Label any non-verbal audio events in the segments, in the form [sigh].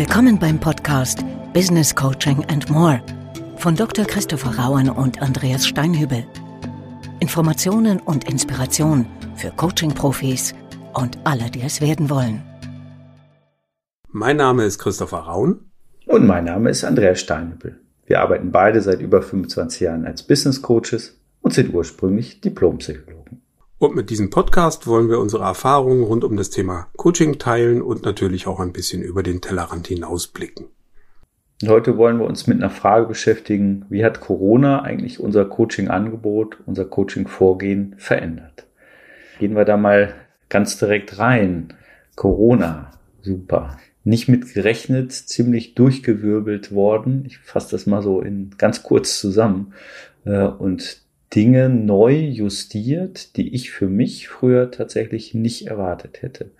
Willkommen beim Podcast Business Coaching and More von Dr. Christopher Rauen und Andreas Steinhübel. Informationen und Inspiration für Coaching-Profis und alle, die es werden wollen. Mein Name ist Christopher Rauen. Und mein Name ist Andreas Steinhübel. Wir arbeiten beide seit über 25 Jahren als Business Coaches und sind ursprünglich Diplompsychologen. Und mit diesem Podcast wollen wir unsere Erfahrungen rund um das Thema Coaching teilen und natürlich auch ein bisschen über den Tellerrand hinausblicken. Und heute wollen wir uns mit einer Frage beschäftigen, wie hat Corona eigentlich unser Coaching-Angebot, unser Coaching-Vorgehen verändert? Gehen wir da mal ganz direkt rein. Corona, super. Nicht mit gerechnet, ziemlich durchgewirbelt worden. Ich fasse das mal so in ganz kurz zusammen. Äh, und Dinge neu justiert, die ich für mich früher tatsächlich nicht erwartet hätte.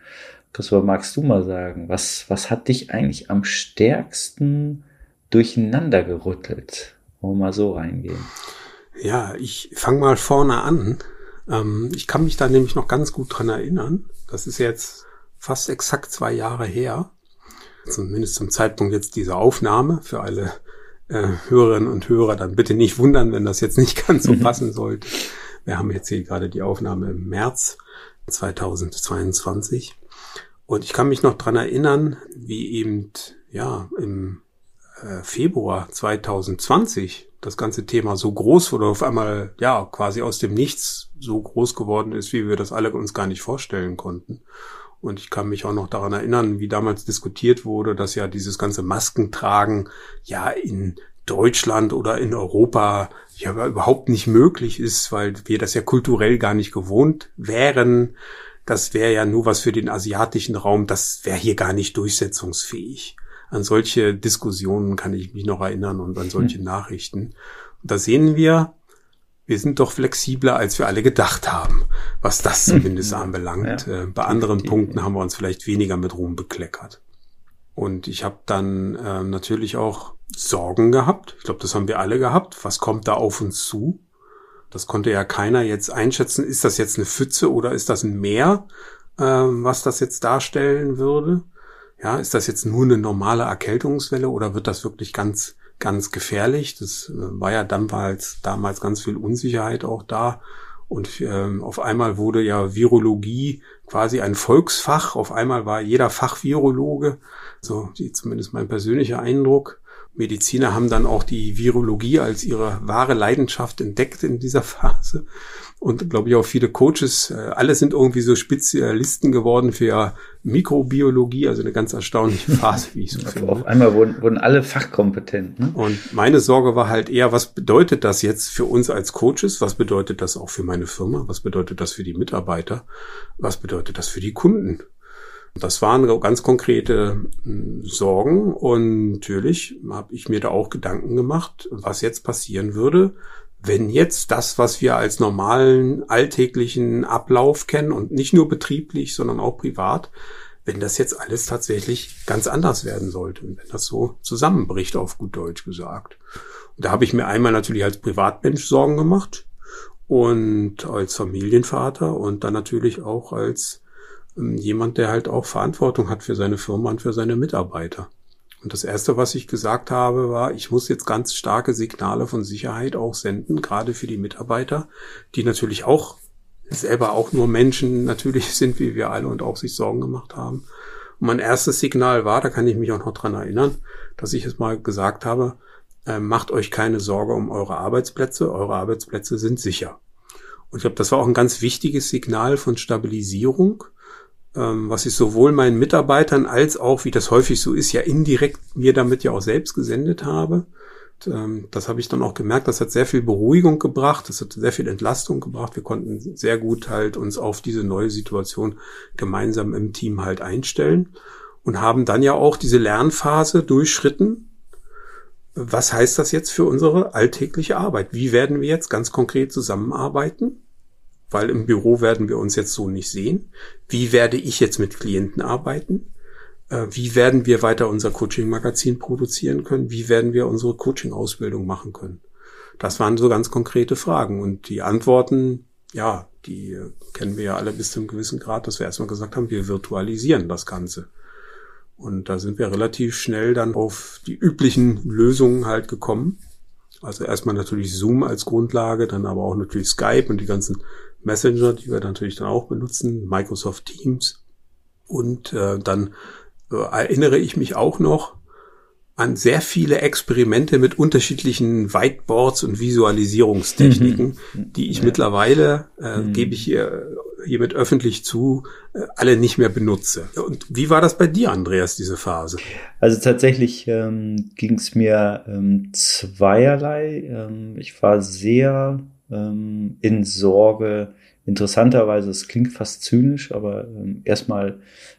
Christopher, magst du mal sagen, was, was hat dich eigentlich am stärksten durcheinander gerüttelt? Wollen wir mal so reingehen? Ja, ich fange mal vorne an. Ähm, ich kann mich da nämlich noch ganz gut dran erinnern. Das ist jetzt fast exakt zwei Jahre her. Zumindest zum Zeitpunkt jetzt dieser Aufnahme für alle äh, Hörerinnen und Hörer dann bitte nicht wundern, wenn das jetzt nicht [laughs] ganz so mhm. passen sollte. Wir haben jetzt hier gerade die Aufnahme im März 2022. Und ich kann mich noch dran erinnern, wie eben, ja, im äh, Februar 2020 das ganze Thema so groß wurde, auf einmal, ja, quasi aus dem Nichts so groß geworden ist, wie wir das alle uns gar nicht vorstellen konnten. Und ich kann mich auch noch daran erinnern, wie damals diskutiert wurde, dass ja dieses ganze Maskentragen ja in Deutschland oder in Europa ja überhaupt nicht möglich ist, weil wir das ja kulturell gar nicht gewohnt wären. Das wäre ja nur was für den asiatischen Raum, das wäre hier gar nicht durchsetzungsfähig. An solche Diskussionen kann ich mich noch erinnern und an solche hm. Nachrichten. Und da sehen wir, wir sind doch flexibler, als wir alle gedacht haben, was das hm. zumindest anbelangt. Ja. Äh, bei anderen Punkten haben wir uns vielleicht weniger mit Ruhm bekleckert. Und ich habe dann äh, natürlich auch Sorgen gehabt. Ich glaube, das haben wir alle gehabt. Was kommt da auf uns zu? Das konnte ja keiner jetzt einschätzen. Ist das jetzt eine Pfütze oder ist das ein Meer, äh, was das jetzt darstellen würde? Ja, ist das jetzt nur eine normale Erkältungswelle oder wird das wirklich ganz ganz gefährlich. Das äh, war ja damals, damals ganz viel Unsicherheit auch da. Und ähm, auf einmal wurde ja Virologie quasi ein Volksfach. Auf einmal war jeder Fachvirologe, so die, zumindest mein persönlicher Eindruck. Mediziner haben dann auch die Virologie als ihre wahre Leidenschaft entdeckt in dieser [laughs] Phase und glaube ich auch viele Coaches, äh, alle sind irgendwie so Spezialisten geworden für Mikrobiologie, also eine ganz erstaunliche [laughs] Phase, wie ich so finde. Auf einmal wurden, wurden alle fachkompetent. Ne? Und meine Sorge war halt eher, was bedeutet das jetzt für uns als Coaches? Was bedeutet das auch für meine Firma? Was bedeutet das für die Mitarbeiter? Was bedeutet das für die Kunden? Das waren ganz konkrete hm, Sorgen und natürlich habe ich mir da auch Gedanken gemacht, was jetzt passieren würde, wenn jetzt das, was wir als normalen alltäglichen Ablauf kennen und nicht nur betrieblich, sondern auch privat, wenn das jetzt alles tatsächlich ganz anders werden sollte und wenn das so zusammenbricht, auf gut Deutsch gesagt. Und da habe ich mir einmal natürlich als Privatmensch Sorgen gemacht und als Familienvater und dann natürlich auch als jemand, der halt auch Verantwortung hat für seine Firma und für seine Mitarbeiter. Und das Erste, was ich gesagt habe, war, ich muss jetzt ganz starke Signale von Sicherheit auch senden, gerade für die Mitarbeiter, die natürlich auch selber auch nur Menschen natürlich [laughs] sind, wie wir alle und auch sich Sorgen gemacht haben. Und mein erstes Signal war, da kann ich mich auch noch dran erinnern, dass ich es mal gesagt habe, äh, macht euch keine Sorge um eure Arbeitsplätze, eure Arbeitsplätze sind sicher. Und ich glaube, das war auch ein ganz wichtiges Signal von Stabilisierung, ähm, was ich sowohl meinen Mitarbeitern als auch, wie das häufig so ist, ja indirekt mir damit ja auch selbst gesendet habe. Und, ähm, das habe ich dann auch gemerkt, das hat sehr viel Beruhigung gebracht, das hat sehr viel Entlastung gebracht. Wir konnten sehr gut halt uns auf diese neue Situation gemeinsam im Team halt einstellen und haben dann ja auch diese Lernphase durchschritten. Was heißt das jetzt für unsere alltägliche Arbeit? Wie werden wir jetzt ganz konkret zusammenarbeiten? Weil im Büro werden wir uns jetzt so nicht sehen. Wie werde ich jetzt mit Klienten arbeiten? Äh, wie werden wir weiter unser Coaching-Magazin produzieren können? Wie werden wir unsere Coaching-Ausbildung machen können? Das waren so ganz konkrete Fragen. Und die Antworten, ja, die kennen wir ja alle bis zu einem gewissen Grad, dass wir erstmal gesagt haben, wir virtualisieren das Ganze. Und da sind wir relativ schnell dann auf die üblichen Lösungen halt gekommen. Also erstmal natürlich Zoom als Grundlage, dann aber auch natürlich Skype und die ganzen Messenger, die wir natürlich dann auch benutzen, Microsoft Teams. Und äh, dann äh, erinnere ich mich auch noch an sehr viele Experimente mit unterschiedlichen Whiteboards und Visualisierungstechniken, mhm. die ich ja. mittlerweile, äh, mhm. gebe ich hier hiermit öffentlich zu, äh, alle nicht mehr benutze. Und wie war das bei dir, Andreas, diese Phase? Also tatsächlich ähm, ging es mir ähm, zweierlei. Ähm, ich war sehr ähm, in Sorge, interessanterweise, es klingt fast zynisch, aber ähm, erstmal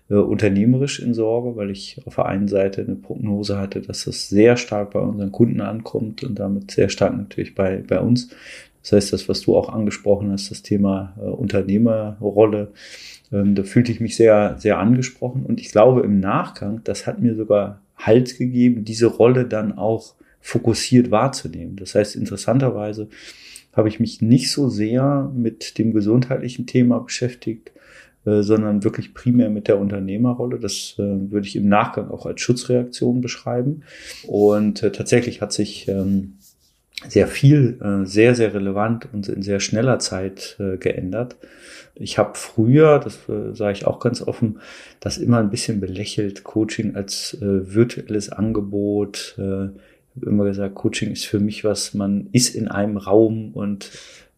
äh, unternehmerisch in Sorge, weil ich auf der einen Seite eine Prognose hatte, dass es sehr stark bei unseren Kunden ankommt und damit sehr stark natürlich bei, bei uns. Das heißt, das, was du auch angesprochen hast, das Thema äh, Unternehmerrolle, ähm, da fühlte ich mich sehr, sehr angesprochen. Und ich glaube im Nachgang, das hat mir sogar Halt gegeben, diese Rolle dann auch fokussiert wahrzunehmen. Das heißt, interessanterweise habe ich mich nicht so sehr mit dem gesundheitlichen Thema beschäftigt, äh, sondern wirklich primär mit der Unternehmerrolle. Das äh, würde ich im Nachgang auch als Schutzreaktion beschreiben. Und äh, tatsächlich hat sich ähm, sehr viel, äh, sehr, sehr relevant und in sehr schneller Zeit äh, geändert. Ich habe früher, das äh, sage ich auch ganz offen, das immer ein bisschen belächelt, Coaching als virtuelles Angebot. Habe immer gesagt, Coaching ist für mich was, man ist in einem Raum und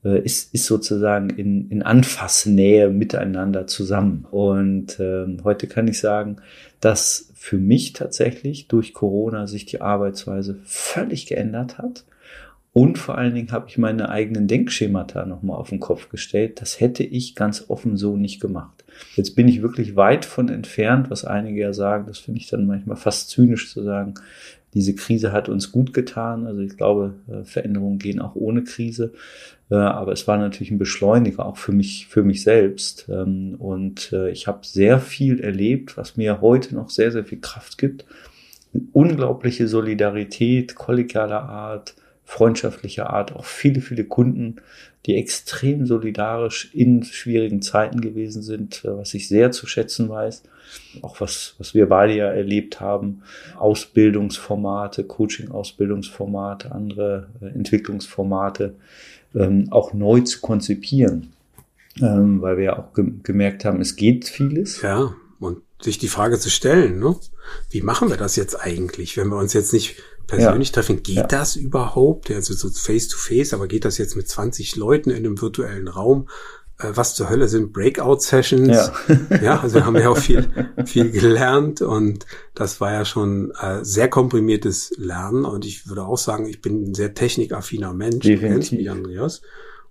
äh, ist, ist sozusagen in, in Anfassnähe miteinander zusammen. Und äh, heute kann ich sagen, dass für mich tatsächlich durch Corona sich die Arbeitsweise völlig geändert hat und vor allen Dingen habe ich meine eigenen Denkschemata nochmal auf den Kopf gestellt. Das hätte ich ganz offen so nicht gemacht. Jetzt bin ich wirklich weit von entfernt, was einige ja sagen, das finde ich dann manchmal fast zynisch zu sagen, diese Krise hat uns gut getan. Also ich glaube, äh, Veränderungen gehen auch ohne Krise. Äh, aber es war natürlich ein Beschleuniger auch für mich, für mich selbst. Ähm, und äh, ich habe sehr viel erlebt, was mir heute noch sehr, sehr viel Kraft gibt. Unglaubliche Solidarität, kollegialer Art, freundschaftlicher Art auch viele, viele Kunden, die extrem solidarisch in schwierigen Zeiten gewesen sind, was ich sehr zu schätzen weiß. Auch was, was wir beide ja erlebt haben, Ausbildungsformate, Coaching-Ausbildungsformate, andere äh, Entwicklungsformate, ähm, auch neu zu konzipieren. Ähm, weil wir ja auch gemerkt haben, es geht vieles. Ja, und sich die Frage zu stellen, ne? wie machen wir das jetzt eigentlich, wenn wir uns jetzt nicht persönlich ja. treffen. Geht ja. das überhaupt? Also so face to face, aber geht das jetzt mit 20 Leuten in einem virtuellen Raum? Äh, was zur Hölle sind Breakout-Sessions? Ja. ja, also haben wir auch viel, [laughs] viel gelernt und das war ja schon äh, sehr komprimiertes Lernen und ich würde auch sagen, ich bin ein sehr technikaffiner Mensch. Definitiv. Du kennst mich, Andreas.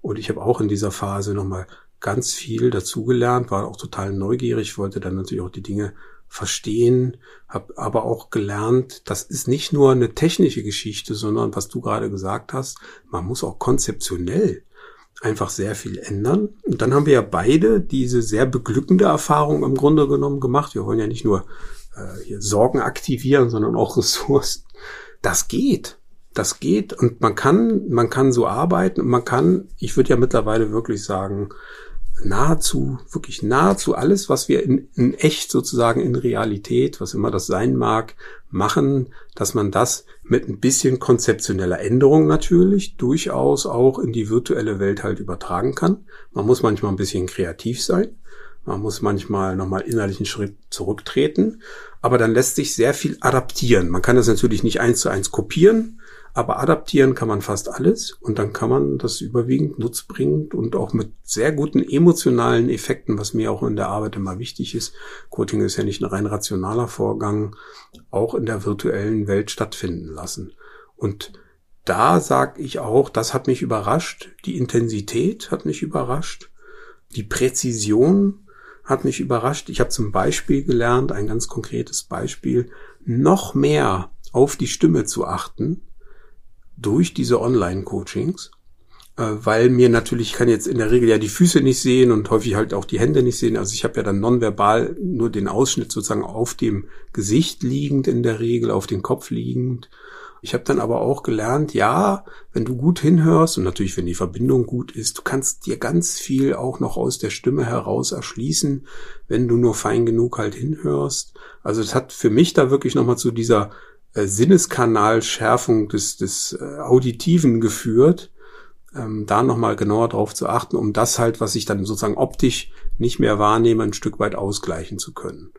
Und ich habe auch in dieser Phase nochmal ganz viel dazugelernt, war auch total neugierig, wollte dann natürlich auch die Dinge verstehen, habe aber auch gelernt, das ist nicht nur eine technische Geschichte, sondern was du gerade gesagt hast, man muss auch konzeptionell einfach sehr viel ändern. Und dann haben wir ja beide diese sehr beglückende Erfahrung im Grunde genommen gemacht. Wir wollen ja nicht nur äh, hier Sorgen aktivieren, sondern auch [laughs] Ressourcen. Das geht. Das geht und man kann, man kann so arbeiten und man kann, ich würde ja mittlerweile wirklich sagen, nahezu, wirklich nahezu alles, was wir in, in echt sozusagen in Realität, was immer das sein mag, machen, dass man das mit ein bisschen konzeptioneller Änderung natürlich durchaus auch in die virtuelle Welt halt übertragen kann. Man muss manchmal ein bisschen kreativ sein. Man muss manchmal nochmal innerlich einen Schritt zurücktreten. Aber dann lässt sich sehr viel adaptieren. Man kann das natürlich nicht eins zu eins kopieren. Aber adaptieren kann man fast alles und dann kann man das überwiegend nutzbringend und auch mit sehr guten emotionalen Effekten, was mir auch in der Arbeit immer wichtig ist. Coaching ist ja nicht ein rein rationaler Vorgang, auch in der virtuellen Welt stattfinden lassen. Und da sage ich auch, das hat mich überrascht. Die Intensität hat mich überrascht. Die Präzision hat mich überrascht. Ich habe zum Beispiel gelernt, ein ganz konkretes Beispiel, noch mehr auf die Stimme zu achten durch diese Online-Coachings, äh, weil mir natürlich, ich kann jetzt in der Regel ja die Füße nicht sehen und häufig halt auch die Hände nicht sehen. Also ich habe ja dann nonverbal nur den Ausschnitt sozusagen auf dem Gesicht liegend in der Regel, auf den Kopf liegend. Ich habe dann aber auch gelernt, ja, wenn du gut hinhörst und natürlich, wenn die Verbindung gut ist, du kannst dir ganz viel auch noch aus der Stimme heraus erschließen, wenn du nur fein genug halt hinhörst. Also es hat für mich da wirklich nochmal zu dieser Sinneskanalschärfung des, des äh, Auditiven geführt, ähm, da nochmal genauer drauf zu achten, um das halt, was ich dann sozusagen optisch nicht mehr wahrnehme, ein Stück weit ausgleichen zu können.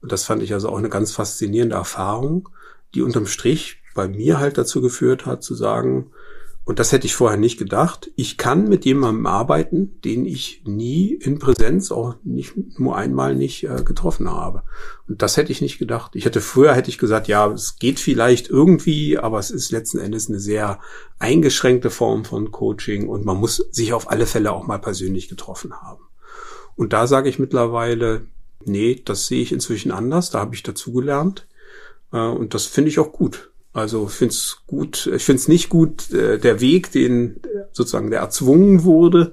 Und das fand ich also auch eine ganz faszinierende Erfahrung, die unterm Strich bei mir halt dazu geführt hat, zu sagen, und das hätte ich vorher nicht gedacht, ich kann mit jemandem arbeiten, den ich nie in Präsenz, auch nicht nur einmal nicht äh, getroffen habe. Und das hätte ich nicht gedacht. Ich hätte früher hätte ich gesagt, ja, es geht vielleicht irgendwie, aber es ist letzten Endes eine sehr eingeschränkte Form von Coaching und man muss sich auf alle Fälle auch mal persönlich getroffen haben. Und da sage ich mittlerweile, nee, das sehe ich inzwischen anders, da habe ich dazugelernt. Äh, und das finde ich auch gut. Also ich finde es gut, ich finde es nicht gut, äh, der Weg, den sozusagen der erzwungen wurde,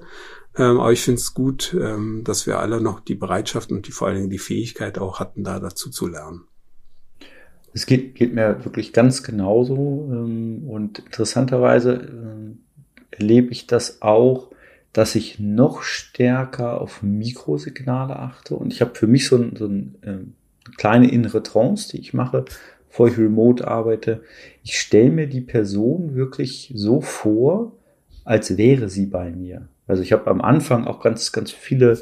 ähm, aber ich finde es gut, ähm, dass wir alle noch die Bereitschaft und die vor allen Dingen die Fähigkeit auch hatten, da dazu zu lernen. Es geht, geht mir wirklich ganz genauso ähm, und interessanterweise äh, erlebe ich das auch, dass ich noch stärker auf Mikrosignale achte und ich habe für mich so, ein, so ein, äh, eine kleine innere Trance, die ich mache, bevor ich remote arbeite. Ich stelle mir die Person wirklich so vor, als wäre sie bei mir. Also ich habe am Anfang auch ganz, ganz viele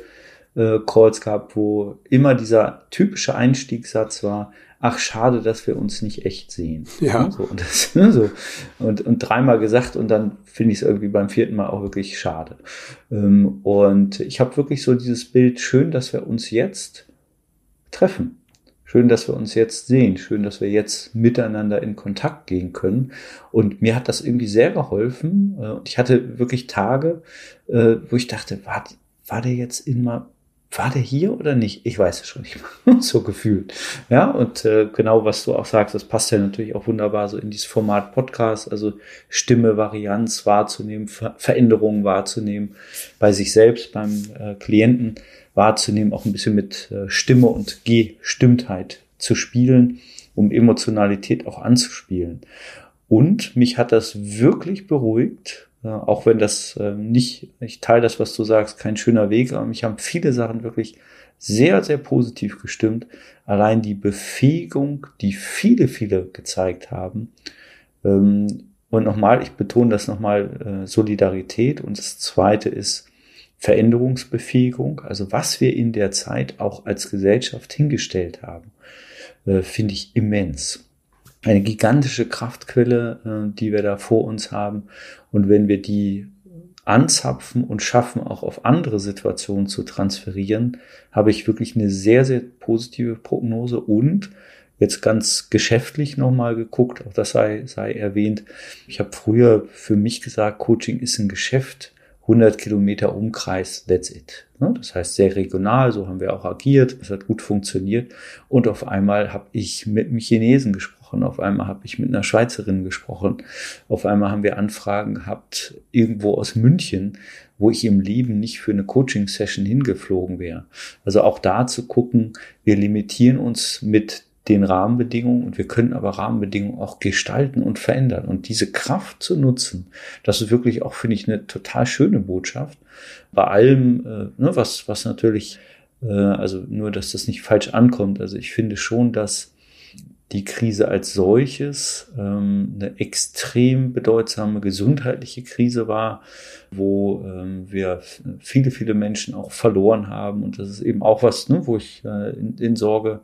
äh, Calls gehabt, wo immer dieser typische Einstiegssatz war, ach schade, dass wir uns nicht echt sehen. Ja. So, und, das, [laughs] ne, so. und, und dreimal gesagt und dann finde ich es irgendwie beim vierten Mal auch wirklich schade. Ähm, und ich habe wirklich so dieses Bild, schön, dass wir uns jetzt treffen. Schön, dass wir uns jetzt sehen. Schön, dass wir jetzt miteinander in Kontakt gehen können. Und mir hat das irgendwie sehr geholfen. Äh, und ich hatte wirklich Tage, äh, wo ich dachte, war, war der jetzt immer, war der hier oder nicht? Ich weiß es schon nicht mehr. [laughs] so gefühlt. Ja, und äh, genau, was du auch sagst, das passt ja natürlich auch wunderbar so in dieses Format Podcast, also Stimme, Varianz wahrzunehmen, Veränderungen wahrzunehmen bei sich selbst, beim Klienten wahrzunehmen, auch ein bisschen mit äh, Stimme und Gestimmtheit zu spielen, um Emotionalität auch anzuspielen. Und mich hat das wirklich beruhigt, äh, auch wenn das äh, nicht, ich teile das, was du sagst, kein schöner Weg, aber mich haben viele Sachen wirklich sehr, sehr positiv gestimmt. Allein die Befähigung, die viele, viele gezeigt haben. Ähm, und nochmal, ich betone das nochmal, Solidarität. Und das zweite ist Veränderungsbefähigung, also was wir in der Zeit auch als Gesellschaft hingestellt haben, äh, finde ich immens. Eine gigantische Kraftquelle, äh, die wir da vor uns haben. Und wenn wir die anzapfen und schaffen, auch auf andere Situationen zu transferieren, habe ich wirklich eine sehr, sehr positive Prognose und jetzt ganz geschäftlich nochmal geguckt, auch das sei, sei erwähnt. Ich habe früher für mich gesagt, Coaching ist ein Geschäft 100 Kilometer Umkreis, that's it. Ne? Das heißt sehr regional, so haben wir auch agiert, das hat gut funktioniert. Und auf einmal habe ich mit einem Chinesen gesprochen, auf einmal habe ich mit einer Schweizerin gesprochen, auf einmal haben wir Anfragen gehabt irgendwo aus München, wo ich im Leben nicht für eine Coaching-Session hingeflogen wäre. Also auch da zu gucken, wir limitieren uns mit den Rahmenbedingungen und wir können aber Rahmenbedingungen auch gestalten und verändern. Und diese Kraft zu nutzen, das ist wirklich auch, finde ich, eine total schöne Botschaft. Bei allem, äh, ne, was, was natürlich, äh, also nur, dass das nicht falsch ankommt. Also ich finde schon, dass die Krise als solches ähm, eine extrem bedeutsame gesundheitliche Krise war, wo ähm, wir viele, viele Menschen auch verloren haben. Und das ist eben auch was, ne, wo ich äh, in, in Sorge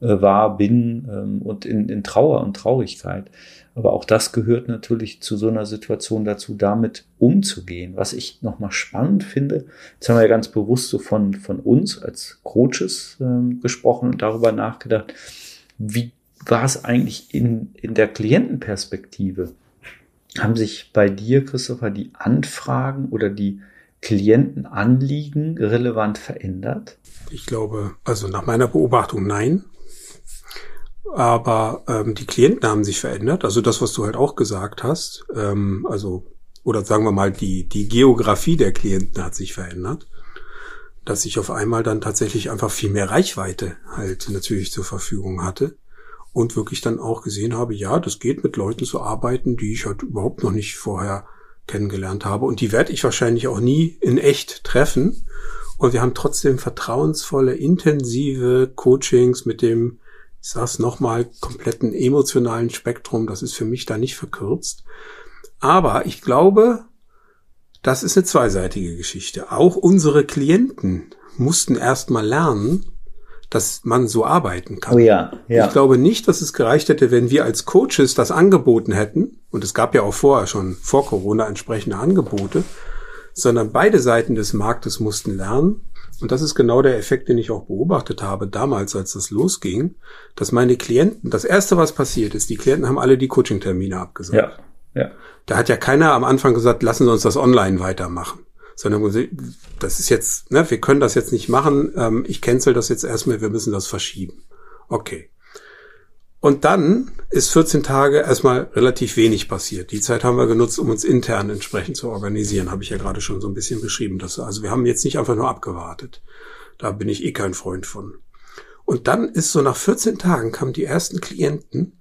äh, war, bin ähm, und in, in Trauer und Traurigkeit. Aber auch das gehört natürlich zu so einer Situation dazu, damit umzugehen. Was ich nochmal spannend finde, jetzt haben wir ja ganz bewusst so von, von uns als Coaches ähm, gesprochen und darüber nachgedacht, wie war es eigentlich in, in der Klientenperspektive? Haben sich bei dir, Christopher, die Anfragen oder die Klientenanliegen relevant verändert? Ich glaube, also nach meiner Beobachtung nein. Aber ähm, die Klienten haben sich verändert. Also das, was du halt auch gesagt hast. Ähm, also, oder sagen wir mal, die, die Geografie der Klienten hat sich verändert. Dass ich auf einmal dann tatsächlich einfach viel mehr Reichweite halt natürlich zur Verfügung hatte und wirklich dann auch gesehen habe, ja, das geht mit Leuten zu arbeiten, die ich halt überhaupt noch nicht vorher kennengelernt habe. Und die werde ich wahrscheinlich auch nie in echt treffen. Und wir haben trotzdem vertrauensvolle, intensive Coachings mit dem, ich sag's nochmal, kompletten emotionalen Spektrum. Das ist für mich da nicht verkürzt. Aber ich glaube, das ist eine zweiseitige Geschichte. Auch unsere Klienten mussten erst mal lernen, dass man so arbeiten kann. Oh ja, ja. Ich glaube nicht, dass es gereicht hätte, wenn wir als Coaches das angeboten hätten. Und es gab ja auch vorher schon vor Corona entsprechende Angebote, sondern beide Seiten des Marktes mussten lernen. Und das ist genau der Effekt, den ich auch beobachtet habe damals, als das losging, dass meine Klienten, das erste, was passiert ist, die Klienten haben alle die Coaching-Termine abgesagt. Ja, ja. Da hat ja keiner am Anfang gesagt, lassen Sie uns das online weitermachen sondern das ist jetzt, ne, wir können das jetzt nicht machen, ähm, ich cancel das jetzt erstmal, wir müssen das verschieben. Okay. Und dann ist 14 Tage erstmal relativ wenig passiert. Die Zeit haben wir genutzt, um uns intern entsprechend zu organisieren, habe ich ja gerade schon so ein bisschen beschrieben. Das, also wir haben jetzt nicht einfach nur abgewartet. Da bin ich eh kein Freund von. Und dann ist so nach 14 Tagen kamen die ersten Klienten,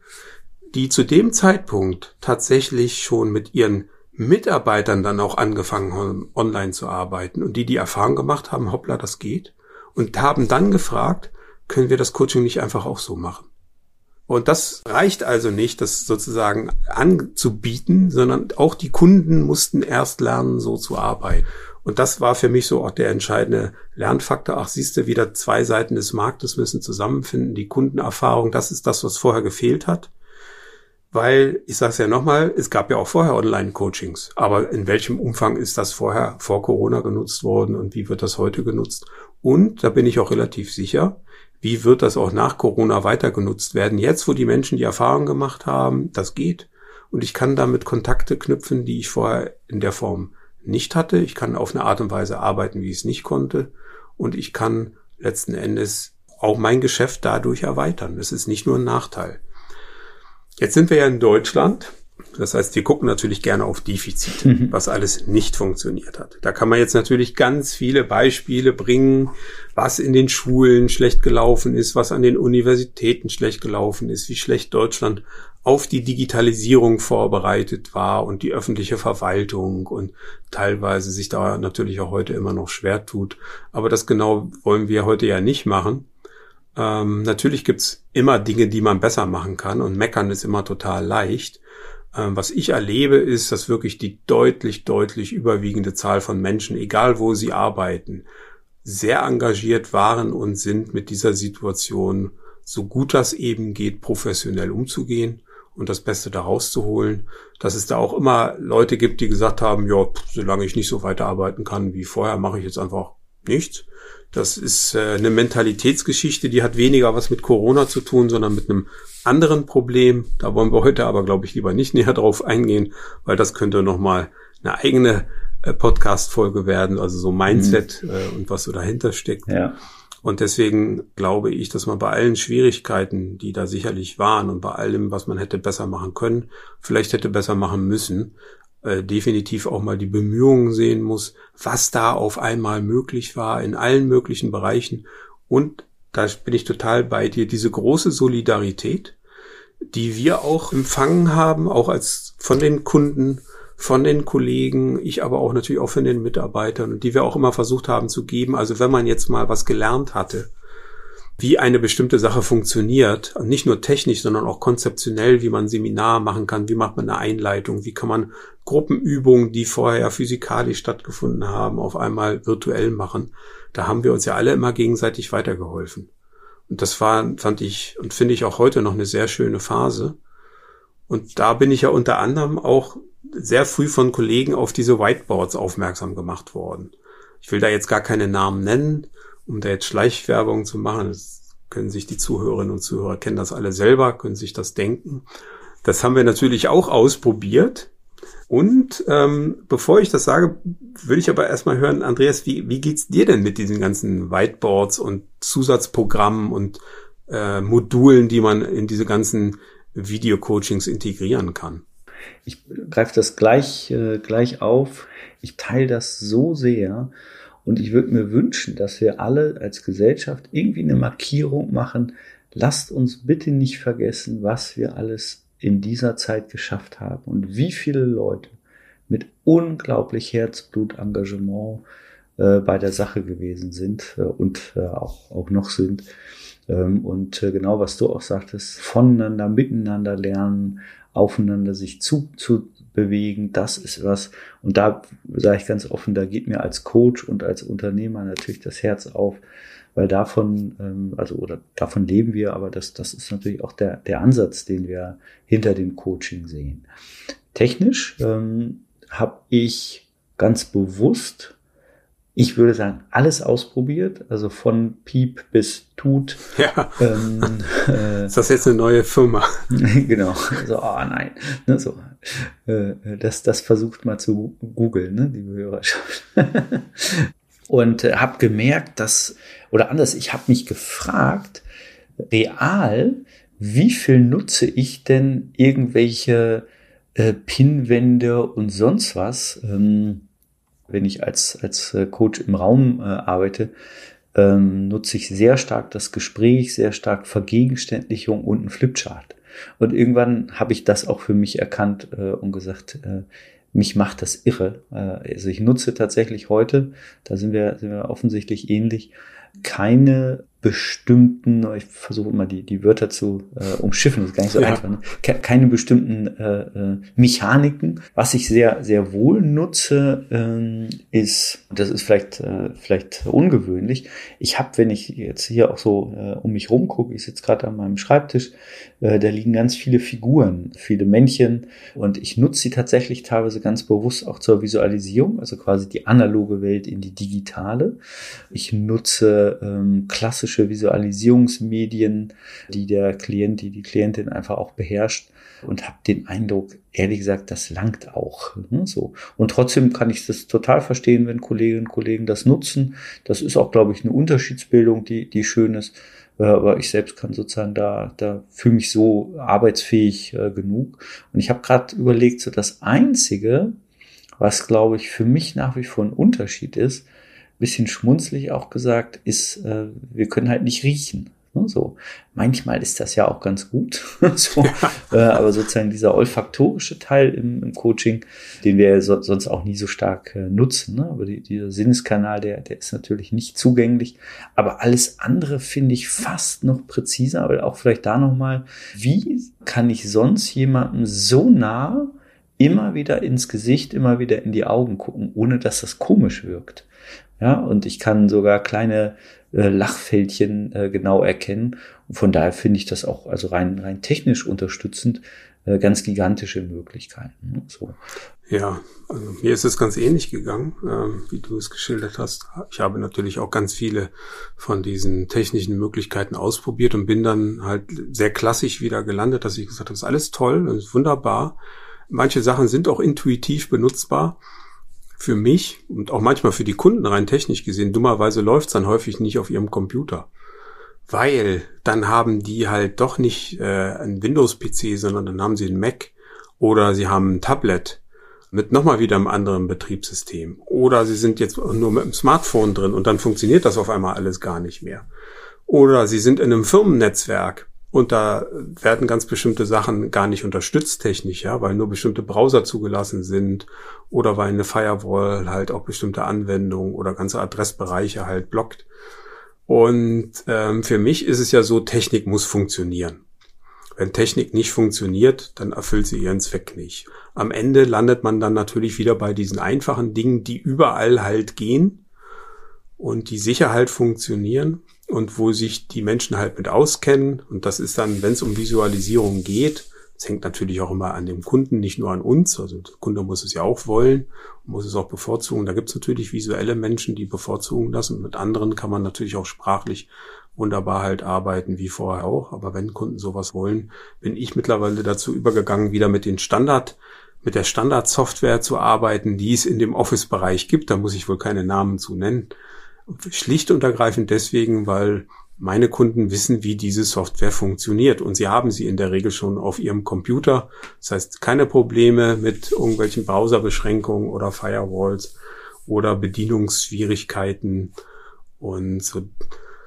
die zu dem Zeitpunkt tatsächlich schon mit ihren Mitarbeitern dann auch angefangen haben, online zu arbeiten und die die Erfahrung gemacht haben, hoppla, das geht und haben dann gefragt, können wir das Coaching nicht einfach auch so machen? Und das reicht also nicht, das sozusagen anzubieten, sondern auch die Kunden mussten erst lernen, so zu arbeiten. Und das war für mich so auch der entscheidende Lernfaktor. Ach, siehst du, wieder zwei Seiten des Marktes müssen zusammenfinden. Die Kundenerfahrung, das ist das, was vorher gefehlt hat weil ich sage es ja nochmal, es gab ja auch vorher Online-Coachings, aber in welchem Umfang ist das vorher vor Corona genutzt worden und wie wird das heute genutzt? Und da bin ich auch relativ sicher, wie wird das auch nach Corona weiter genutzt werden? Jetzt, wo die Menschen die Erfahrung gemacht haben, das geht und ich kann damit Kontakte knüpfen, die ich vorher in der Form nicht hatte. Ich kann auf eine Art und Weise arbeiten, wie ich es nicht konnte und ich kann letzten Endes auch mein Geschäft dadurch erweitern. Das ist nicht nur ein Nachteil. Jetzt sind wir ja in Deutschland. Das heißt, wir gucken natürlich gerne auf Defizite, mhm. was alles nicht funktioniert hat. Da kann man jetzt natürlich ganz viele Beispiele bringen, was in den Schulen schlecht gelaufen ist, was an den Universitäten schlecht gelaufen ist, wie schlecht Deutschland auf die Digitalisierung vorbereitet war und die öffentliche Verwaltung und teilweise sich da natürlich auch heute immer noch schwer tut. Aber das genau wollen wir heute ja nicht machen. Ähm, natürlich gibt's immer Dinge, die man besser machen kann und meckern ist immer total leicht. Ähm, was ich erlebe, ist, dass wirklich die deutlich, deutlich überwiegende Zahl von Menschen, egal wo sie arbeiten, sehr engagiert waren und sind mit dieser Situation, so gut das eben geht, professionell umzugehen und das Beste daraus zu holen. Dass es da auch immer Leute gibt, die gesagt haben, ja, solange ich nicht so weiterarbeiten kann wie vorher, mache ich jetzt einfach nichts. Das ist äh, eine Mentalitätsgeschichte, die hat weniger was mit Corona zu tun, sondern mit einem anderen Problem. Da wollen wir heute aber, glaube ich, lieber nicht [laughs] näher drauf eingehen, weil das könnte nochmal eine eigene äh, Podcast-Folge werden, also so Mindset mhm. äh, und was so dahinter steckt. Ja. Und deswegen glaube ich, dass man bei allen Schwierigkeiten, die da sicherlich waren und bei allem, was man hätte besser machen können, vielleicht hätte besser machen müssen, äh, definitiv auch mal die Bemühungen sehen muss, was da auf einmal möglich war in allen möglichen Bereichen. Und da bin ich total bei dir, diese große Solidarität, die wir auch empfangen haben, auch als von den Kunden, von den Kollegen, ich aber auch natürlich auch von den Mitarbeitern und die wir auch immer versucht haben zu geben. Also wenn man jetzt mal was gelernt hatte, wie eine bestimmte Sache funktioniert. Nicht nur technisch, sondern auch konzeptionell, wie man Seminar machen kann, wie macht man eine Einleitung, wie kann man Gruppenübungen, die vorher physikalisch stattgefunden haben, auf einmal virtuell machen. Da haben wir uns ja alle immer gegenseitig weitergeholfen. Und das war, fand ich und finde ich auch heute noch eine sehr schöne Phase. Und da bin ich ja unter anderem auch sehr früh von Kollegen auf diese Whiteboards aufmerksam gemacht worden. Ich will da jetzt gar keine Namen nennen, um da jetzt Schleichwerbung zu machen, das können sich die Zuhörerinnen und Zuhörer kennen das alle selber, können sich das denken. Das haben wir natürlich auch ausprobiert. Und ähm, bevor ich das sage, würde ich aber erstmal hören, Andreas, wie, wie geht's dir denn mit diesen ganzen Whiteboards und Zusatzprogrammen und äh, Modulen, die man in diese ganzen Videocoachings integrieren kann? Ich greife das gleich, äh, gleich auf. Ich teile das so sehr und ich würde mir wünschen, dass wir alle als Gesellschaft irgendwie eine Markierung machen, lasst uns bitte nicht vergessen, was wir alles in dieser Zeit geschafft haben und wie viele Leute mit unglaublich Herzblut, Engagement äh, bei der Sache gewesen sind äh, und äh, auch, auch noch sind. Ähm, und äh, genau, was du auch sagtest, voneinander, miteinander lernen, aufeinander sich zu, zu bewegen, das ist was. Und da sage ich ganz offen, da geht mir als Coach und als Unternehmer natürlich das Herz auf, weil davon, ähm, also oder davon leben wir, aber das, das ist natürlich auch der, der Ansatz, den wir hinter dem Coaching sehen. Technisch ähm, habe ich ganz bewusst ich würde sagen, alles ausprobiert, also von Piep bis Tut. Ja. Ähm, [laughs] äh, ist das jetzt eine neue Firma? [laughs] genau. So, oh nein. Ne, so. Äh, das, das versucht mal zu googeln, ne, die Hörerschaft. [laughs] Und äh, habe gemerkt, dass, oder anders, ich habe mich gefragt, real, wie viel nutze ich denn irgendwelche äh, Pinwände und sonst was? Ähm, wenn ich als, als äh, Coach im Raum äh, arbeite, ähm, nutze ich sehr stark das Gespräch, sehr stark Vergegenständlichung und ein Flipchart. Und irgendwann habe ich das auch für mich erkannt äh, und gesagt, äh, mich macht das irre. Äh, also ich nutze tatsächlich heute, da sind wir, sind wir offensichtlich ähnlich, keine bestimmten, ich versuche immer die, die Wörter zu äh, umschiffen, das ist gar nicht so ja. einfach, ne? keine bestimmten äh, äh, Mechaniken. Was ich sehr, sehr wohl nutze, ähm, ist, das ist vielleicht, äh, vielleicht ungewöhnlich, ich habe, wenn ich jetzt hier auch so äh, um mich rumgucke, ich sitze gerade an meinem Schreibtisch, äh, da liegen ganz viele Figuren, viele Männchen und ich nutze sie tatsächlich teilweise ganz bewusst auch zur Visualisierung, also quasi die analoge Welt in die digitale. Ich nutze ähm, klassische klassische Visualisierungsmedien, die der Klient, die die Klientin einfach auch beherrscht und habe den Eindruck, ehrlich gesagt, das langt auch. Ne, so. Und trotzdem kann ich das total verstehen, wenn Kolleginnen und Kollegen das nutzen. Das ist auch, glaube ich, eine Unterschiedsbildung, die, die schön ist. Äh, aber ich selbst kann sozusagen da, da fühle mich so arbeitsfähig äh, genug. Und ich habe gerade überlegt, so das Einzige, was, glaube ich, für mich nach wie vor ein Unterschied ist, bisschen schmunzlig auch gesagt, ist, äh, wir können halt nicht riechen. Ne, so, manchmal ist das ja auch ganz gut. [laughs] so, äh, aber sozusagen dieser olfaktorische Teil im, im Coaching, den wir so, sonst auch nie so stark äh, nutzen. Ne? Aber die, dieser Sinneskanal, der, der ist natürlich nicht zugänglich. Aber alles andere finde ich fast noch präziser, aber auch vielleicht da nochmal, wie kann ich sonst jemandem so nah immer wieder ins Gesicht, immer wieder in die Augen gucken, ohne dass das komisch wirkt? Ja, und ich kann sogar kleine äh, Lachfältchen äh, genau erkennen. Und von daher finde ich das auch, also rein, rein technisch unterstützend, äh, ganz gigantische Möglichkeiten. Ne? So. Ja, also mir ist es ganz ähnlich gegangen, äh, wie du es geschildert hast. Ich habe natürlich auch ganz viele von diesen technischen Möglichkeiten ausprobiert und bin dann halt sehr klassisch wieder gelandet, dass ich gesagt habe, das ist alles toll, das ist wunderbar. Manche Sachen sind auch intuitiv benutzbar für mich und auch manchmal für die Kunden rein technisch gesehen, dummerweise läuft es dann häufig nicht auf ihrem Computer. Weil dann haben die halt doch nicht äh, ein Windows-PC, sondern dann haben sie ein Mac oder sie haben ein Tablet mit nochmal wieder einem anderen Betriebssystem. Oder sie sind jetzt nur mit dem Smartphone drin und dann funktioniert das auf einmal alles gar nicht mehr. Oder sie sind in einem Firmennetzwerk und da werden ganz bestimmte Sachen gar nicht unterstützt technisch, ja, weil nur bestimmte Browser zugelassen sind oder weil eine Firewall halt auch bestimmte Anwendungen oder ganze Adressbereiche halt blockt. Und ähm, für mich ist es ja so, Technik muss funktionieren. Wenn Technik nicht funktioniert, dann erfüllt sie ihren Zweck nicht. Am Ende landet man dann natürlich wieder bei diesen einfachen Dingen, die überall halt gehen und die sicher halt funktionieren und wo sich die Menschen halt mit auskennen. Und das ist dann, wenn es um Visualisierung geht, es hängt natürlich auch immer an dem Kunden, nicht nur an uns. Also der Kunde muss es ja auch wollen, muss es auch bevorzugen. Da gibt es natürlich visuelle Menschen, die bevorzugen das. Und mit anderen kann man natürlich auch sprachlich wunderbar halt arbeiten, wie vorher auch. Aber wenn Kunden sowas wollen, bin ich mittlerweile dazu übergegangen, wieder mit den Standard, mit der Standardsoftware zu arbeiten, die es in dem Office-Bereich gibt. Da muss ich wohl keine Namen zu nennen. Schlicht und ergreifend deswegen, weil meine Kunden wissen, wie diese Software funktioniert. Und sie haben sie in der Regel schon auf ihrem Computer. Das heißt, keine Probleme mit irgendwelchen Browserbeschränkungen oder Firewalls oder Bedienungsschwierigkeiten. Und so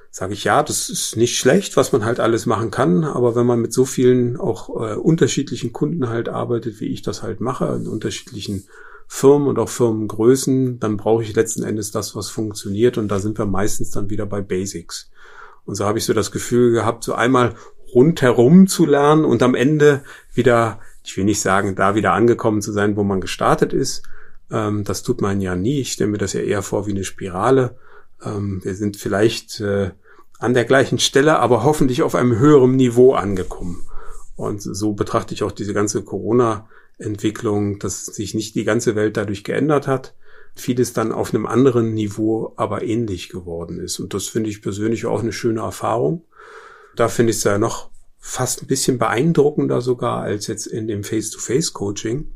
sage ich ja, das ist nicht schlecht, was man halt alles machen kann, aber wenn man mit so vielen auch äh, unterschiedlichen Kunden halt arbeitet, wie ich das halt mache, in unterschiedlichen Firmen und auch Firmengrößen, dann brauche ich letzten Endes das, was funktioniert und da sind wir meistens dann wieder bei Basics. Und so habe ich so das Gefühl gehabt, so einmal rundherum zu lernen und am Ende wieder, ich will nicht sagen, da wieder angekommen zu sein, wo man gestartet ist. Ähm, das tut man ja nie. Ich stelle mir das ja eher vor wie eine Spirale. Ähm, wir sind vielleicht äh, an der gleichen Stelle, aber hoffentlich auf einem höheren Niveau angekommen. Und so betrachte ich auch diese ganze Corona-Entwicklung, dass sich nicht die ganze Welt dadurch geändert hat, vieles dann auf einem anderen Niveau aber ähnlich geworden ist. Und das finde ich persönlich auch eine schöne Erfahrung. Da finde ich es ja noch fast ein bisschen beeindruckender sogar als jetzt in dem Face-to-Face-Coaching,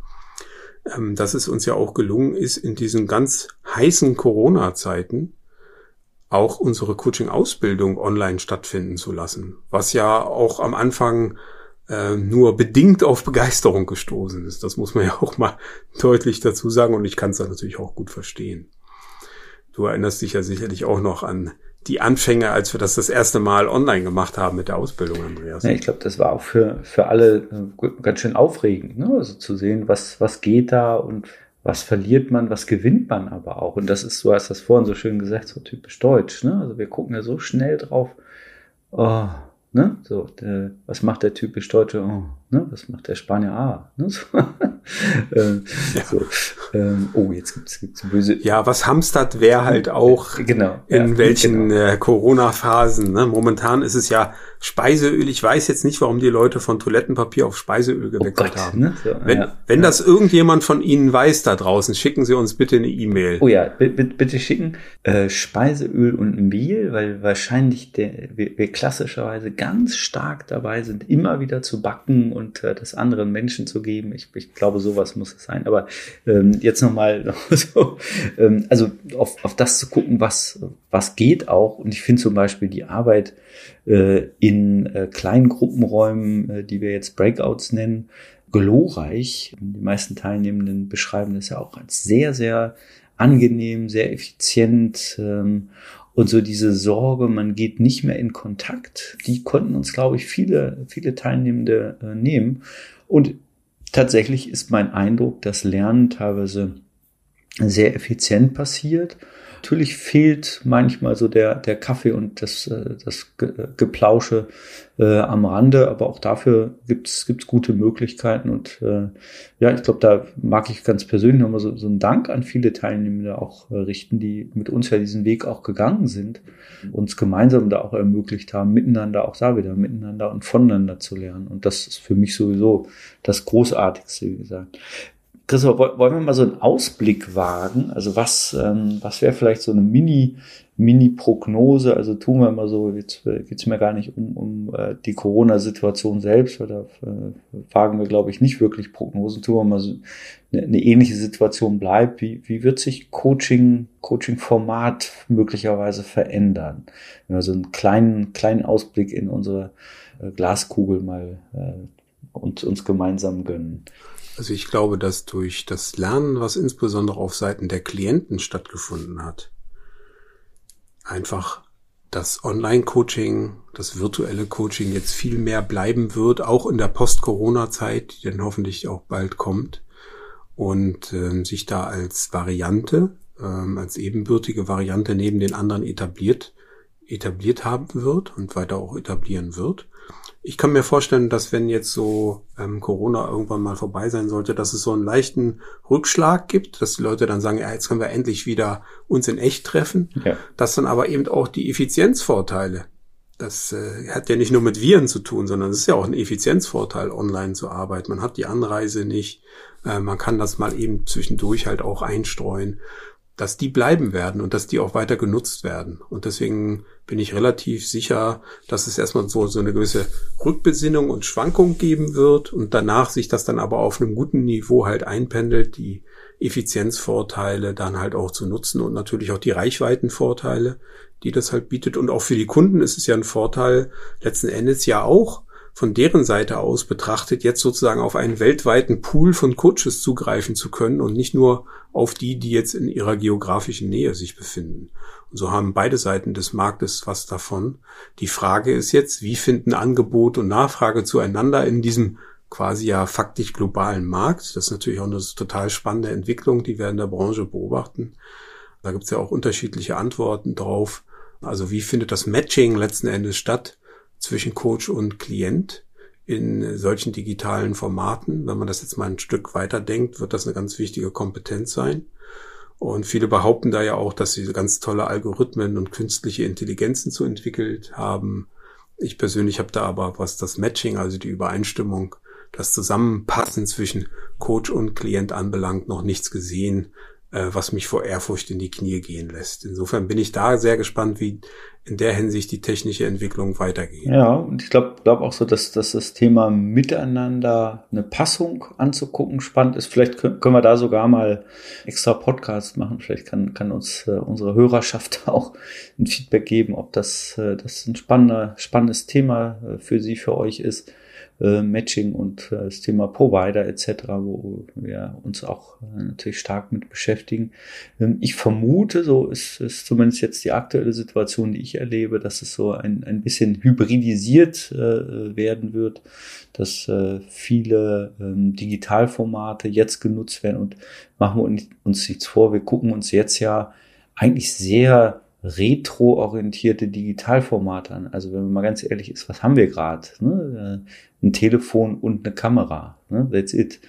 ähm, dass es uns ja auch gelungen ist, in diesen ganz heißen Corona-Zeiten auch unsere Coaching-Ausbildung online stattfinden zu lassen, was ja auch am Anfang äh, nur bedingt auf Begeisterung gestoßen ist. Das muss man [laughs] ja auch mal deutlich dazu sagen und ich kann es da natürlich auch gut verstehen. Du erinnerst dich ja sicherlich auch noch an die Anfänge, als wir das das erste Mal online gemacht haben mit der Ausbildung, Andreas. Ja, ich glaube, das war auch für, für alle äh, ganz schön aufregend, ne? also zu sehen, was, was geht da und was verliert man, was gewinnt man aber auch. Und das ist, du hast das vorhin so schön gesagt, so typisch deutsch. Ne? Also wir gucken ja so schnell drauf, oh, ne? So, der, was macht der typisch Deutsche? Oh, ne? Was macht der Spanier? Ah, ne? [laughs] So, [laughs] ja. so, ähm, oh, jetzt gibt's, gibt's böse. Ja, was hamstert wer halt auch genau, in ja, welchen genau. äh, Corona-Phasen. Ne? Momentan ist es ja Speiseöl. Ich weiß jetzt nicht, warum die Leute von Toilettenpapier auf Speiseöl Oh gewechselt Gott, haben. ne? So, Wenn, ja. wenn das irgendjemand von Ihnen weiß da draußen, schicken Sie uns bitte eine E-Mail. Oh ja, bitte, bitte schicken äh, Speiseöl und Mehl, weil wahrscheinlich der, wir, wir klassischerweise ganz stark dabei sind, immer wieder zu backen und äh, das anderen Menschen zu geben. Ich, ich glaube, sowas muss es sein. Aber ähm, jetzt nochmal [laughs] so, ähm, also auf, auf das zu gucken, was, was geht auch. Und ich finde zum Beispiel die Arbeit äh, in äh, kleinen Gruppenräumen, äh, die wir jetzt Breakouts nennen, glorreich. Die meisten Teilnehmenden beschreiben das ja auch als sehr, sehr angenehm, sehr effizient. Ähm, und so diese Sorge, man geht nicht mehr in Kontakt, die konnten uns, glaube ich, viele, viele Teilnehmende äh, nehmen. Und tatsächlich ist mein Eindruck, dass Lernen teilweise sehr effizient passiert. Natürlich fehlt manchmal so der, der Kaffee und das, äh, das Ge- Geplausche äh, am Rande, aber auch dafür gibt's gibt's gute Möglichkeiten. Und äh, ja, ich glaube, da mag ich ganz persönlich nochmal so, so einen Dank an viele Teilnehmende auch äh, richten, die mit uns ja diesen Weg auch gegangen sind, uns gemeinsam da auch ermöglicht haben, miteinander auch da wieder miteinander und voneinander zu lernen. Und das ist für mich sowieso das Großartigste, wie gesagt. Christoph, woll- wollen wir mal so einen Ausblick wagen? Also was, ähm, was wäre vielleicht so eine Mini, Mini-Prognose? Also tun wir mal so, jetzt äh, geht's mir gar nicht um, um äh, die Corona-Situation selbst, weil da äh, wagen wir, glaube ich, nicht wirklich Prognosen. Tun wir mal so eine, eine ähnliche Situation bleibt. Wie, wie wird sich Coaching, Coaching-Format möglicherweise verändern? Wenn wir so einen kleinen, kleinen Ausblick in unsere äh, Glaskugel mal äh, uns, uns gemeinsam gönnen. Also ich glaube, dass durch das Lernen, was insbesondere auf Seiten der Klienten stattgefunden hat, einfach das Online-Coaching, das virtuelle Coaching jetzt viel mehr bleiben wird, auch in der Post-Corona-Zeit, die dann hoffentlich auch bald kommt und ähm, sich da als Variante, ähm, als ebenbürtige Variante neben den anderen etabliert, etabliert haben wird und weiter auch etablieren wird. Ich kann mir vorstellen, dass wenn jetzt so ähm, Corona irgendwann mal vorbei sein sollte, dass es so einen leichten Rückschlag gibt, dass die Leute dann sagen, ja, jetzt können wir endlich wieder uns in echt treffen, Ja. dass dann aber eben auch die Effizienzvorteile, das äh, hat ja nicht nur mit Viren zu tun, sondern es ist ja auch ein Effizienzvorteil, online zu arbeiten. Man hat die Anreise nicht, äh, man kann das mal eben zwischendurch halt auch einstreuen dass die bleiben werden und dass die auch weiter genutzt werden. Und deswegen bin ich relativ sicher, dass es erstmal so, so eine gewisse Rückbesinnung und Schwankung geben wird und danach sich das dann aber auf einem guten Niveau halt einpendelt, die Effizienzvorteile dann halt auch zu nutzen und natürlich auch die Reichweitenvorteile, die das halt bietet. Und auch für die Kunden ist es ja ein Vorteil, letzten Endes ja auch, von deren Seite aus betrachtet, jetzt sozusagen auf einen weltweiten Pool von Coaches zugreifen zu können und nicht nur auf die, die jetzt in ihrer geografischen Nähe sich befinden. Und so haben beide Seiten des Marktes was davon. Die Frage ist jetzt, wie finden Angebot und Nachfrage zueinander in diesem quasi ja faktisch globalen Markt. Das ist natürlich auch eine total spannende Entwicklung, die wir in der Branche beobachten. Da gibt es ja auch unterschiedliche Antworten drauf. Also wie findet das Matching letzten Endes statt zwischen Coach und Klient in solchen digitalen Formaten? Wenn man das jetzt mal ein Stück weiter denkt, wird das eine ganz wichtige Kompetenz sein. Und viele behaupten da ja auch, dass sie ganz tolle Algorithmen und künstliche Intelligenzen zu entwickelt haben. Ich persönlich habe da aber, was das Matching, also die Übereinstimmung das Zusammenpassen zwischen Coach und Klient anbelangt, noch nichts gesehen, äh, was mich vor Ehrfurcht in die Knie gehen lässt. Insofern bin ich da sehr gespannt, wie in der Hinsicht die technische Entwicklung weitergeht. Ja, und ich glaube glaub auch so, dass, dass das Thema Miteinander eine Passung anzugucken spannend ist. Vielleicht können, wir da sogar mal extra Podcast machen. Vielleicht kann, kann uns äh, unsere Hörerschaft [laughs] auch ein Feedback geben, ob das, äh, das ein spannender, spannendes Thema äh, für sie, für euch ist äh, Matching und äh, das Thema Provider etc., wo wir uns auch äh, natürlich stark mit beschäftigen. Ähm, ich vermute, so ist, ist zumindest jetzt die aktuelle Situation, die ich erlebe, dass es so ein, ein bisschen hybridisiert äh, werden wird, dass äh, viele ähm, Digitalformate jetzt genutzt werden und machen wir uns nichts vor, wir gucken uns jetzt ja eigentlich sehr retro-orientierte Digitalformate an. Also wenn man mal ganz ehrlich ist, was haben wir gerade? Ne? ein Telefon und eine Kamera. Ne? That's it.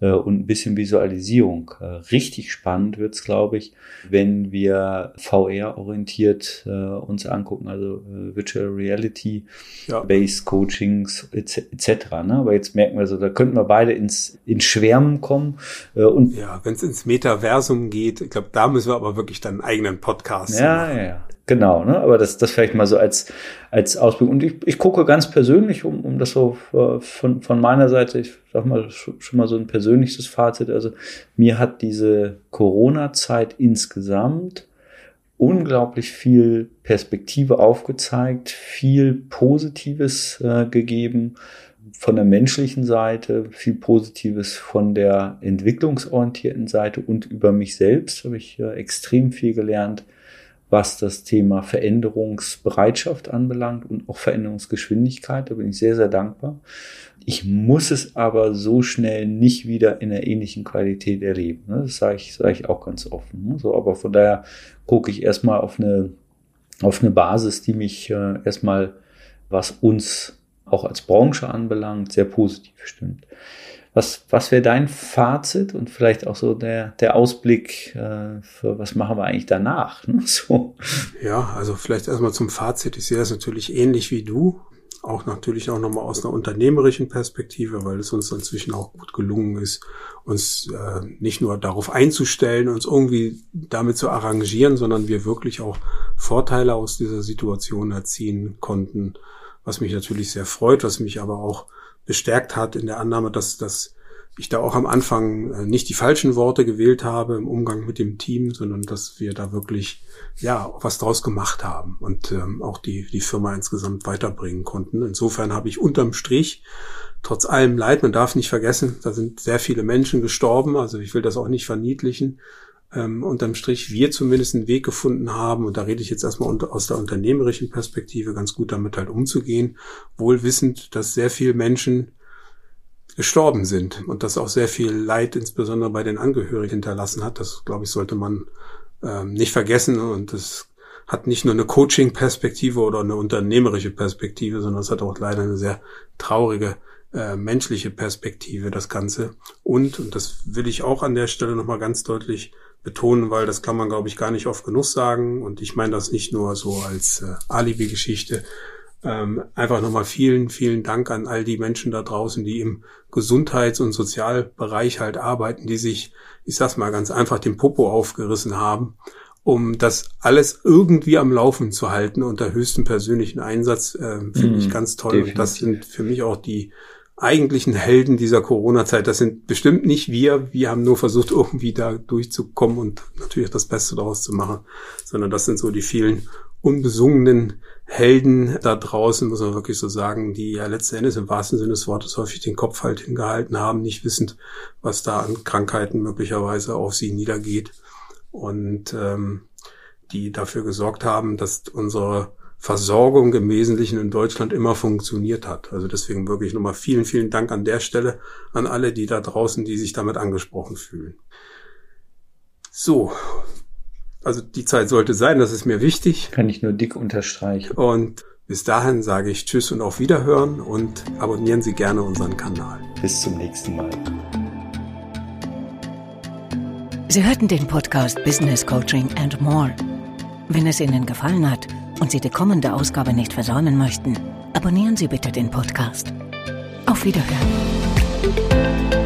Äh, und ein bisschen Visualisierung. Äh, richtig spannend wird's, glaube ich, wenn wir VR-orientiert äh, uns angucken, also Virtual Reality, ja. Based Coachings etc. Ne? Aber jetzt merken wir so, da könnten wir beide ins, ins Schwärmen kommen. Und ja, wenn es ins Metaversum geht, ich glaube, da müssen wir aber wirklich dann einen eigenen Podcast ja, machen. Ja, ja. Genau, ne? aber das, das vielleicht mal so als, als Ausblick. Und ich, ich gucke ganz persönlich, um, um das so äh, von, von meiner Seite, ich sag mal schon mal so ein persönliches Fazit. Also mir hat diese Corona-Zeit insgesamt unglaublich viel Perspektive aufgezeigt, viel Positives äh, gegeben von der menschlichen Seite, viel Positives von der entwicklungsorientierten Seite und über mich selbst habe ich äh, extrem viel gelernt was das Thema Veränderungsbereitschaft anbelangt und auch Veränderungsgeschwindigkeit. Da bin ich sehr, sehr dankbar. Ich muss es aber so schnell nicht wieder in einer ähnlichen Qualität erleben. Ne? Das sage ich, sage ich auch ganz offen. Ne? So, aber von daher gucke ich erstmal auf eine, auf eine Basis, die mich äh, erstmal, was uns auch als Branche anbelangt, sehr positiv stimmt. Was, was wäre dein Fazit und vielleicht auch so der, der Ausblick äh, für was machen wir eigentlich danach? Ne? [laughs] So. Ja, also vielleicht erstmal zum Fazit. Ich sehe das natürlich ähnlich wie du. Auch natürlich auch nochmal aus einer unternehmerischen Perspektive, weil es uns inzwischen auch gut gelungen ist, uns äh, nicht nur darauf einzustellen, uns irgendwie damit zu arrangieren, sondern wir wirklich auch Vorteile aus dieser Situation erziehen konnten, was mich natürlich sehr freut, was mich aber auch bestärkt hat in der Annahme, dass, dass ich da auch am Anfang äh, nicht die falschen Worte gewählt habe im Umgang mit dem Team, sondern dass wir da wirklich ja was draus gemacht haben und ähm, auch die die Firma insgesamt weiterbringen konnten. Insofern habe ich unterm Strich trotz allem Leid, man darf nicht vergessen, da sind sehr viele Menschen gestorben, also ich will das auch nicht verniedlichen. Ähm, unterm Strich wir zumindest einen Weg gefunden haben, und da rede ich jetzt erstmal unter, aus der unternehmerischen Perspektive, ganz gut damit halt umzugehen, wohl wissend, dass sehr viele Menschen gestorben sind und das auch sehr viel Leid, insbesondere bei den Angehörigen, hinterlassen hat. Das, glaube ich, sollte man ähm, nicht vergessen und das hat nicht nur eine Coaching-Perspektive oder eine unternehmerische Perspektive, sondern es hat auch leider eine sehr traurige äh, menschliche Perspektive, das Ganze. Und, und das will ich auch an der Stelle nochmal ganz deutlich betonen, weil das kann man, glaube ich, gar nicht oft genug sagen. Und ich meine das nicht nur so als äh, Alibi-Geschichte, ähm, einfach nochmal vielen, vielen Dank an all die Menschen da draußen, die im Gesundheits- und Sozialbereich halt arbeiten, die sich, ich sag's mal ganz einfach, den Popo aufgerissen haben, um das alles irgendwie am Laufen zu halten unter höchstem persönlichen Einsatz, äh, finde mm, ich ganz toll. Definitiv. Und das sind für mich auch die eigentlichen Helden dieser Corona-Zeit. Das sind bestimmt nicht wir. Wir haben nur versucht, [laughs] irgendwie da durchzukommen und natürlich das Beste daraus zu machen, sondern das sind so die vielen unbesungenen Helden da draußen, muss man wirklich so sagen, die ja letzten Endes im wahrsten Sinne des Wortes häufig den Kopf halt hingehalten haben, nicht wissend, was da an Krankheiten möglicherweise auf sie niedergeht. Und ähm, die dafür gesorgt haben, dass unsere Versorgung im Wesentlichen in Deutschland immer funktioniert hat. Also deswegen wirklich nochmal vielen, vielen Dank an der Stelle an alle, die da draußen, die sich damit angesprochen fühlen. So, also die Zeit sollte sein, das ist mir wichtig. Kann ich nur dick unterstreichen. Und bis dahin sage ich Tschüss und auf Wiederhören und abonnieren Sie gerne unseren Kanal. Bis zum nächsten Mal. Sie hörten den Podcast Business Coaching and More. Wenn es Ihnen gefallen hat und Sie die kommende Ausgabe nicht versäumen möchten, abonnieren Sie bitte den Podcast. Auf Wiederhören.